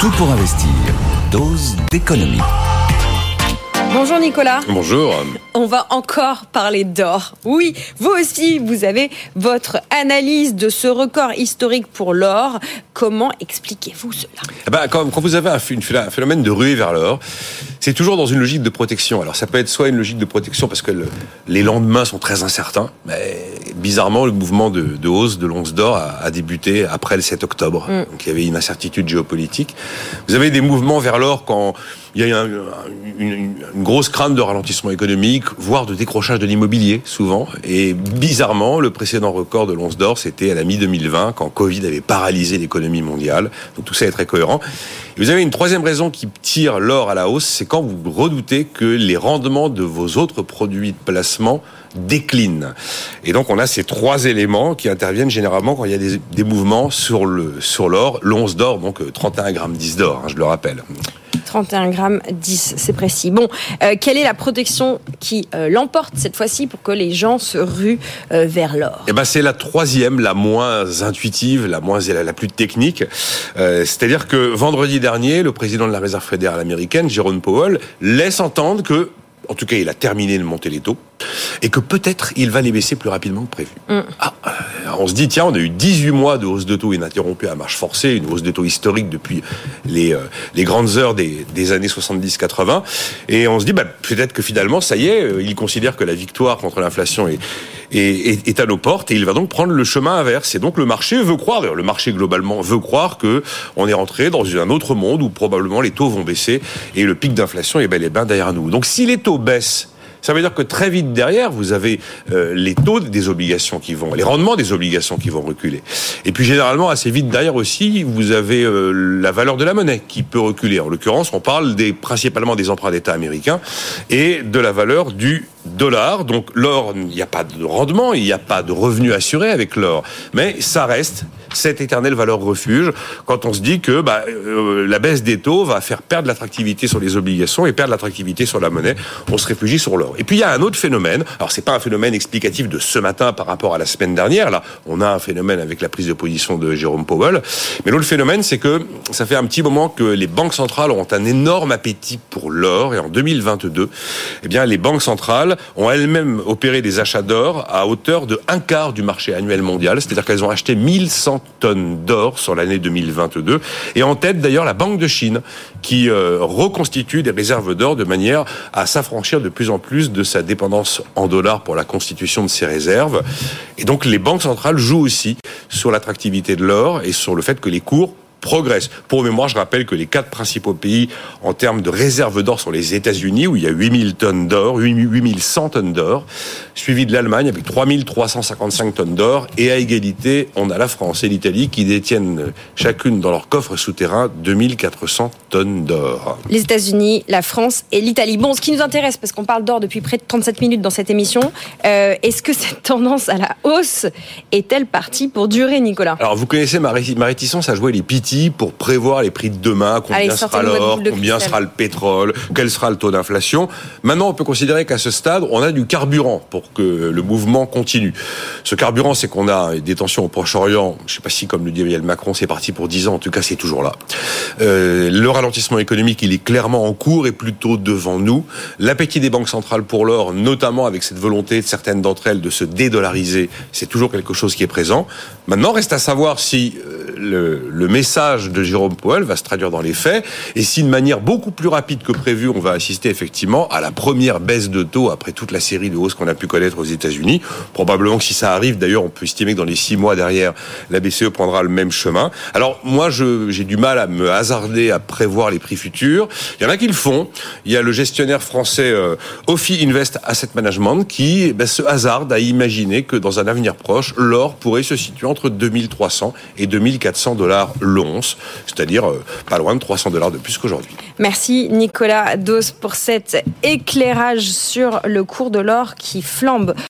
Tout pour investir. Dose d'économie. Bonjour Nicolas. Bonjour. On va encore parler d'or. Oui, vous aussi, vous avez votre analyse de ce record historique pour l'or. Comment expliquez-vous cela? Eh ben, quand, vous avez un, phénomène de ruée vers l'or, c'est toujours dans une logique de protection. Alors ça peut être soit une logique de protection parce que les lendemains sont très incertains, mais bizarrement le mouvement de, hausse de l'once d'or a, débuté après le 7 octobre. Mm. Donc il y avait une incertitude géopolitique. Vous avez des mouvements vers l'or quand il y a une, grosse crainte de ralentissement économique, voire de décrochage de l'immobilier, souvent. Et bizarrement, le précédent record de l'once d'or, c'était à la mi-2020, quand Covid avait paralysé l'économie mondiale. Donc tout ça est très cohérent. Et vous avez une troisième raison qui tire l'or à la hausse, c'est quand vous redoutez que les rendements de vos autres produits de placement déclinent. Et donc on a ces trois éléments qui interviennent généralement quand il y a des, mouvements sur sur l'or, l'once d'or, donc 31 euh, grammes 10 d'or, hein, je le rappelle. 31 grammes 10, c'est précis. Bon, euh, quelle est la protection qui euh, l'emporte cette fois-ci pour que les gens se ruent euh, vers l'or? Eh ben, c'est la troisième, la moins intuitive, la moins la plus technique. C'est-à-dire que vendredi dernier, le président de la Réserve fédérale américaine, Jerome Powell, laisse entendre que en tout cas, il a terminé de monter les taux, et que peut-être il va les baisser plus rapidement que prévu. Mm. Ah, on se dit, tiens, on a eu 18 mois de hausse de taux ininterrompue à marche forcée, une hausse de taux historique depuis les, euh, grandes heures des, années 70-80, et on se dit, bah, peut-être que finalement, ça y est, euh, il considère que la victoire contre l'inflation est, à nos portes, et il va donc prendre le chemin inverse. Et donc le marché veut croire, le marché globalement veut croire que on est rentré dans un autre monde où probablement les taux vont baisser, et le pic d'inflation est bel et bien derrière nous. Donc si les taux baisse, ça veut dire que très vite derrière, vous avez euh, les taux des obligations qui vont, les rendements des obligations qui vont reculer. Et puis généralement, assez vite derrière aussi, vous avez euh, la valeur de la monnaie qui peut reculer. En l'occurrence, on parle principalement des emprunts d'État américains et de la valeur du dollar. Donc l'or, il n'y a pas de rendement, il n'y a pas de revenu assuré avec l'or. Mais ça reste cette éternelle valeur refuge quand on se dit que bah, euh, la baisse des taux va faire perdre l'attractivité sur les obligations et perdre l'attractivité sur la monnaie. On se réfugie sur l'or. Et puis il y a un autre phénomène. Alors c'est pas un phénomène explicatif de ce matin par rapport à la semaine dernière. Là, on a un phénomène avec la prise de position de Jérôme Powell. Mais l'autre phénomène, c'est que ça fait un petit moment que les banques centrales ont un énorme appétit pour l'or. Et en 2022, eh bien, les banques centrales ont elles-mêmes opéré des achats d'or à hauteur de un quart du marché annuel mondial. C'est-à-dire qu'elles ont acheté 1100 tonnes d'or sur l'année 2022. Et en tête, d'ailleurs, la Banque de Chine, qui euh, reconstitue des réserves d'or de manière à s'affranchir de plus en plus de sa dépendance en dollars pour la constitution de ses réserves. Et donc, les banques centrales jouent aussi sur l'attractivité de l'or et sur le fait que les cours progresse. Pour mémoire, je rappelle que les quatre principaux pays en termes de réserves d'or sont les États-Unis, où il y a 8000 tonnes d'or, 8100 tonnes d'or, suivi de l'Allemagne avec 3355 tonnes d'or, et à égalité, on a la France et l'Italie qui détiennent chacune dans leur coffre souterrain 2400 tonnes d'or. Les États-Unis, la France et l'Italie. Bon, ce qui nous intéresse, parce qu'on parle d'or depuis près de 37 minutes dans cette émission, euh, est-ce que cette tendance à la hausse est-elle partie pour durer, Nicolas? Alors, vous connaissez ma, réticence à jouer les pour prévoir les prix de demain, combien sera l'or, combien sera le pétrole, quel sera le taux d'inflation. Maintenant, on peut considérer qu'à ce stade, on a du carburant pour que le mouvement continue. Ce carburant, c'est qu'on a des tensions au Proche-Orient. Je ne sais pas si, comme le dit Emmanuel Macron, c'est parti pour 10 ans. En tout cas, c'est toujours là. Euh, le ralentissement économique, il est clairement en cours et plutôt devant nous. L'appétit des banques centrales pour l'or, notamment avec cette volonté de certaines d'entre elles de se dédollariser, c'est toujours quelque chose qui est présent. Maintenant, reste à savoir si euh, le, le message de Jérôme Powell va se traduire dans les faits. Et si de manière beaucoup plus rapide que prévu, on va assister effectivement à la première baisse de taux après toute la série de hausses qu'on a pu connaître aux États-Unis, probablement que si ça arrive, d'ailleurs, on peut estimer que dans les six mois derrière, la BCE prendra le même chemin. Alors moi, j'ai du mal à me hasarder à prévoir les prix futurs. Il y en a qui le font. Il y a le gestionnaire français euh, Ophi Invest Asset Management qui ben, se hasarde à imaginer que dans un avenir proche, l'or pourrait se situer entre 2300 et 2400 dollars long. C'est-à-dire euh, pas loin de 300 dollars de plus qu'aujourd'hui. Merci Nicolas Dos pour cet éclairage sur le cours de l'or qui flambe.